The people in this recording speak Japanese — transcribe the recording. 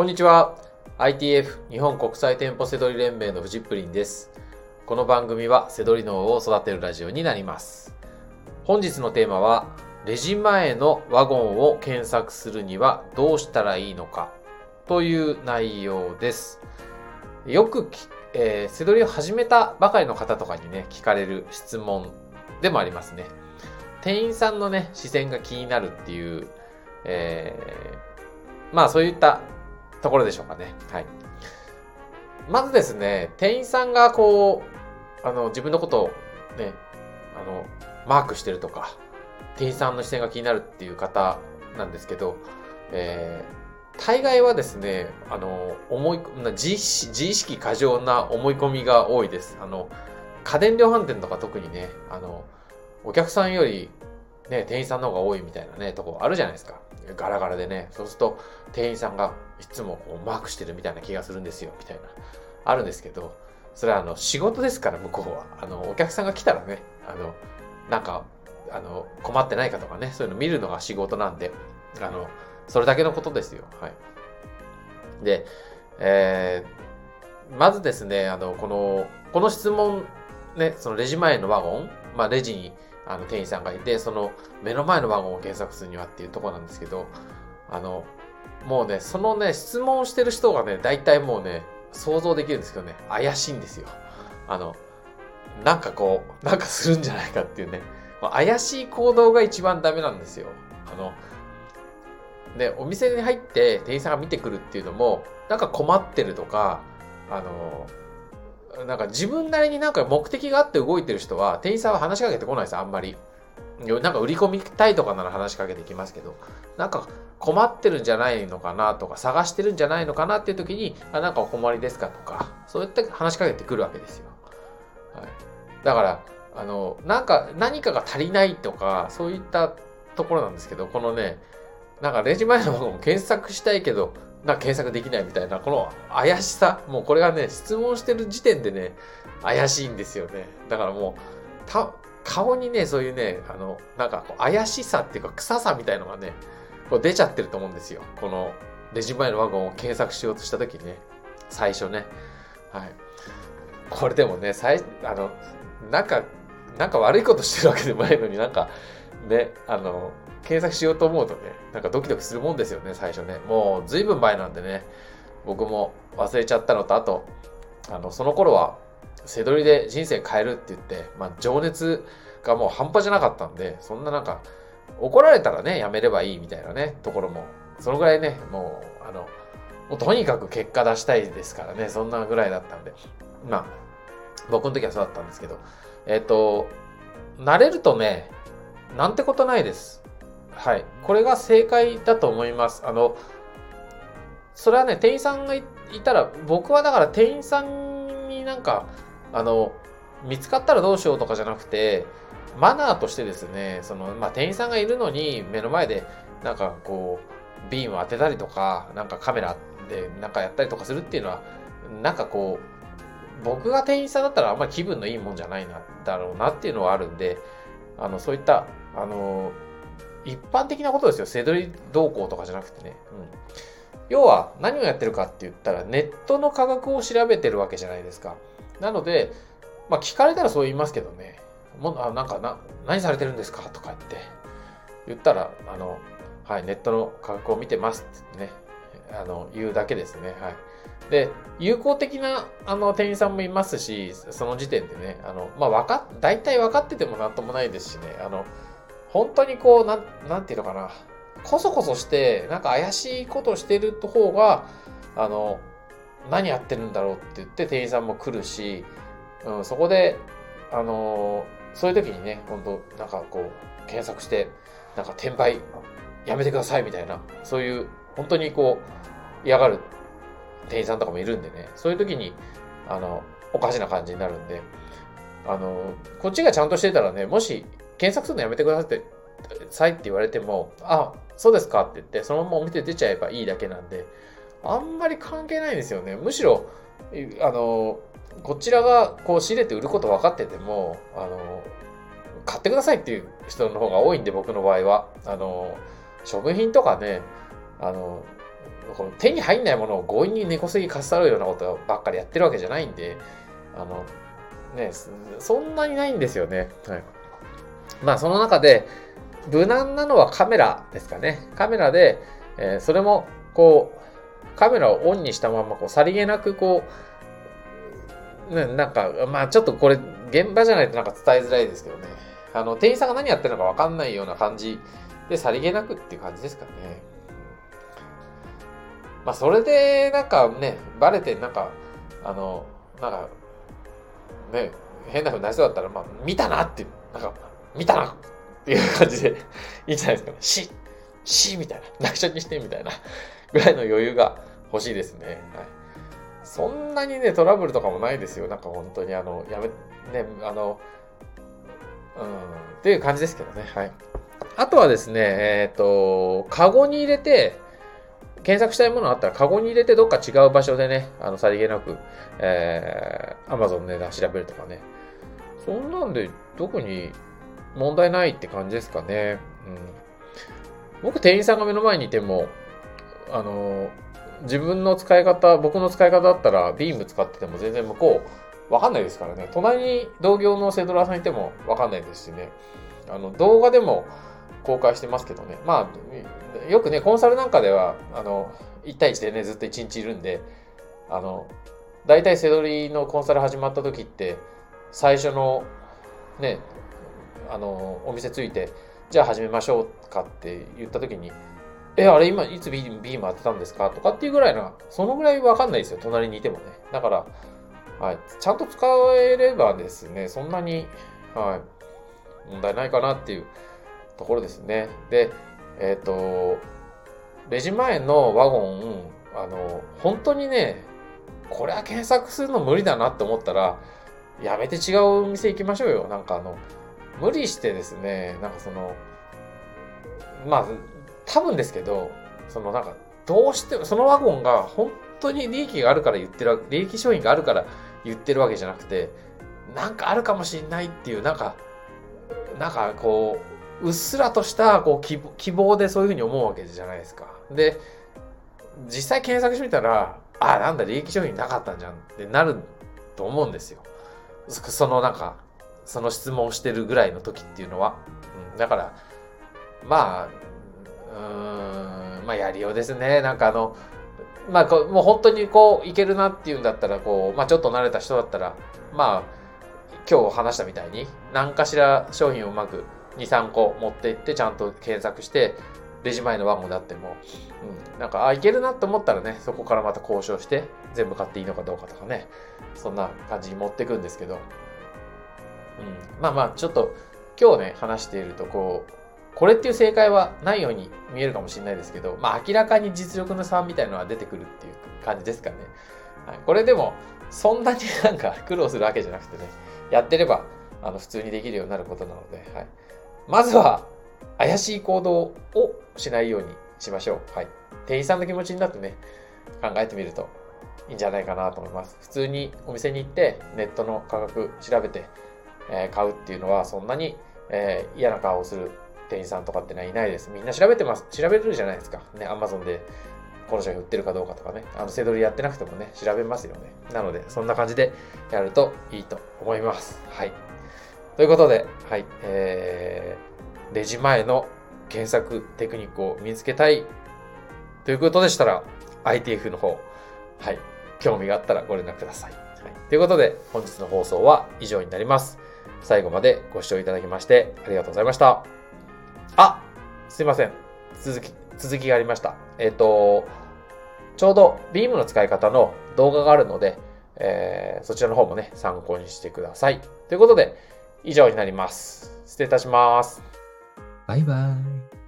こんにちは。ITF 日本国際店舗セドリ連盟のフジップリンです。この番組はセドリ脳を育てるラジオになります。本日のテーマは、レジ前のワゴンを検索するにはどうしたらいいのかという内容です。よく、えー、セドリを始めたばかりの方とかにね、聞かれる質問でもありますね。店員さんのね、視線が気になるっていう、えー、まあそういったところでしょうかね。はい。まずですね、店員さんがこう、あの、自分のことをね、あの、マークしてるとか、店員さんの視線が気になるっていう方なんですけど、えー、大概はですね、あの、思い、自自意識過剰な思い込みが多いです。あの、家電量販店とか特にね、あの、お客さんよりね、店員さんの方が多いみたいなね、とこあるじゃないですか。ガラガラでね。そうすると、店員さんがいつもこうマークしてるみたいな気がするんですよ、みたいな。あるんですけど、それはあの、仕事ですから、向こうは。あの、お客さんが来たらね、あの、なんか、あの、困ってないかとかね、そういうの見るのが仕事なんで、あの、それだけのことですよ。はい。で、えー、まずですね、あの、この、この質問、ね、そのレジ前のワゴン、まあ、レジにあの店員さんがいて、その目の前のワゴンを検索するにはっていうとこなんですけど、あの、もうね、そのね、質問してる人がね、大体もうね、想像できるんですけどね、怪しいんですよ。あの、なんかこう、なんかするんじゃないかっていうね、怪しい行動が一番ダメなんですよ。あの、ね、お店に入って店員さんが見てくるっていうのも、なんか困ってるとか、あの、なんか自分なりになんか目的があって動いてる人は、店員さんは話しかけてこないです、あんまり。なんか売り込みたいとかなら話しかけてきますけど、なんか困ってるんじゃないのかなとか、探してるんじゃないのかなっていう時に、あ、なんかお困りですかとか、そういった話しかけてくるわけですよ。はい。だから、あの、なんか、何かが足りないとか、そういったところなんですけど、このね、なんかレジ前のワゴン検索したいけど、な検索できないみたいな、この怪しさ、もうこれがね、質問してる時点でね、怪しいんですよね。だからもう、た、顔にね、そういうね、あの、なんか怪しさっていうか臭さみたいのがね、こう出ちゃってると思うんですよ。このレジ前のワゴンを検索しようとした時にね、最初ね。はい。これでもね、最、あの、なんか、なんか悪いことしてるわけでもないのになんか、ね、あの、検索しようと思うとね、なんかドキドキするもんですよね、最初ね。もう随分前なんでね、僕も忘れちゃったのと、あと、あの、その頃は、背取りで人生変えるって言って、まあ、情熱がもう半端じゃなかったんで、そんななんか、怒られたらね、やめればいいみたいなね、ところも、そのぐらいね、もう、あの、もうとにかく結果出したいですからね、そんなぐらいだったんで。まあ、僕の時はそうだったんですけど、えっ、と、慣れるとね、なんてことないです。はい。これが正解だと思います。あの、それはね、店員さんがいたら、僕はだから店員さんになんか、あの、見つかったらどうしようとかじゃなくて、マナーとしてですね、その、まあ、店員さんがいるのに、目の前で、なんかこう、ビームを当てたりとか、なんかカメラでなんかやったりとかするっていうのは、なんかこう、僕が店員さんだったらあんまり気分のいいもんじゃないな、だろうなっていうのはあるんで、あの、そういった、あの、一般的なことですよ。セドリ動向とかじゃなくてね。うん。要は何をやってるかって言ったらネットの価格を調べてるわけじゃないですか。なので、まあ聞かれたらそう言いますけどね。もあなんかな、何されてるんですかとか言って言ったら、あの、はい、ネットの価格を見てますってね、あの、言うだけですね。はい。で、有効的な、あの、店員さんもいますし、その時点でね、あの、まあ、わか、大体分かっててもなんともないですしね、あの、本当にこう、なん、なんていうのかな、こそこそして、なんか怪しいことしてる方が、あの、何やってるんだろうって言って店員さんも来るし、うん、そこで、あのそういう時にね、本当なんかこう、検索して、なんか転売やめてくださいみたいな、そういう、本当にこう、嫌がる店員さんとかもいるんでね、そういう時に、あの、おかしな感じになるんで、あの、こっちがちゃんとしてたらね、もし検索するのやめてくださいって言われても、あ、そうですかって言って、そのままお店出ちゃえばいいだけなんで、あんまり関係ないんですよね。むしろ、あの、こちらがこう仕入れて売ること分かってても、あの、買ってくださいっていう人の方が多いんで、僕の場合は。あの、食品とかね、あの、この手に入んないものを強引に根こそぎかっさらうようなことばっかりやってるわけじゃないんで、あの、ね、そんなにないんですよね。はい。まあその中で、無難なのはカメラですかね。カメラで、えー、それも、こう、カメラをオンにしたまま、こう、さりげなく、こう、ね、なんか、まあちょっとこれ、現場じゃないとなんか伝えづらいですけどね。あの、店員さんが何やってるのかわかんないような感じで、さりげなくっていう感じですかね。まあ、それで、なんかね、バレて、なんか、あの、なんか、ね、変な風になりそうだったら、まあ、見たなって、なんか、見たなっていう感じでいいんじゃないですかね。し、し、みたいな。内緒にして、みたいなぐらいの余裕が欲しいですね。はい。そんなにね、トラブルとかもないですよ。なんか本当に、あの、やめ、ね、あの、うん、っていう感じですけどね。はい。あとはですね、えっ、ー、と、カゴに入れて、検索したいものがあったら、カゴに入れてどっか違う場所でね、あの、さりげなく、えー、Amazon の値段調べるとかね。そんなんで、特に問題ないって感じですかね。うん。僕、店員さんが目の前にいても、あの、自分の使い方、僕の使い方だったら、ビーム使ってても全然向こう、わかんないですからね。隣に同業のセドラーさんいてもわかんないですしね。あの、動画でも公開してますけどね。まあ、よくね、コンサルなんかでは、あの、1対1でね、ずっと1日いるんで、あの、大体セドリのコンサル始まった時って、最初の、ね、あの、お店ついて、じゃあ始めましょうかって言った時に、え、あれ今いつビーム当てたんですか？とかっていうぐらいな、そのぐらいわかんないですよ。隣にいてもね。だから、はい。ちゃんと使えればですね、そんなに、はい。問題ないかなっていうところですね。で、えっ、ー、と、レジ前のワゴン、あの、本当にね、これは検索するの無理だなって思ったら、やめて違うお店行きましょうよ。なんかあの、無理してですね、なんかその、まあ、多分ですけど、そのなんか、どうして、そのワゴンが本当に利益があるから言ってる、利益商品があるから言ってるわけじゃなくて、なんかあるかもしれないっていう、なんか、なんかこう、うっすらとしたこう希望でそういうふうに思うわけじゃないですか。で、実際検索してみたら、あ、なんだ、利益商品なかったんじゃんってなると思うんですよ。そのなんか、その質問をしてるぐらいの時っていうのは。うん、だから、まあ、うん、まあやりようですね。なんかあの、まあこもう本当にこういけるなっていうんだったら、こう、まあちょっと慣れた人だったら、まあ今日話したみたいに何かしら商品をうまく2、3個持っていってちゃんと検索して、レジ前のワゴンであっても、うん、なんか、あ、いけるなって思ったらね、そこからまた交渉して、全部買っていいのかどうかとかね、そんな感じに持っていくんですけど、うん、まあまあ、ちょっと今日ね、話していると、こう、これっていう正解はないように見えるかもしれないですけど、まあ明らかに実力の差みたいのは出てくるっていう感じですかね。はい、これでも、そんなになんか苦労するわけじゃなくてね、やってれば、あの、普通にできるようになることなので、はい。まずは、怪しい行動をしないようにしましょう。はい。店員さんの気持ちになってね、考えてみるといいんじゃないかなと思います。普通にお店に行って、ネットの価格調べて、え、買うっていうのは、そんなに、え、嫌な顔をする店員さんとかってのはいないです。みんな調べてます。調べるじゃないですか。ね、アマゾンでこの商品売ってるかどうかとかね。あの、セドリやってなくてもね、調べますよね。なので、そんな感じでやるといいと思います。はい。ということで、はい。えー、レジ前の検索テクニックを見つけたいということでしたら、ITF の方、はい。興味があったらご連絡ください。はい、ということで、本日の放送は以上になります。最後までご視聴いただきましてありがとうございました。あすいません。続き、続きがありました。えっ、ー、と、ちょうどビームの使い方の動画があるので、えー、そちらの方もね、参考にしてください。ということで、以上になります。失礼いたします。バイバイ。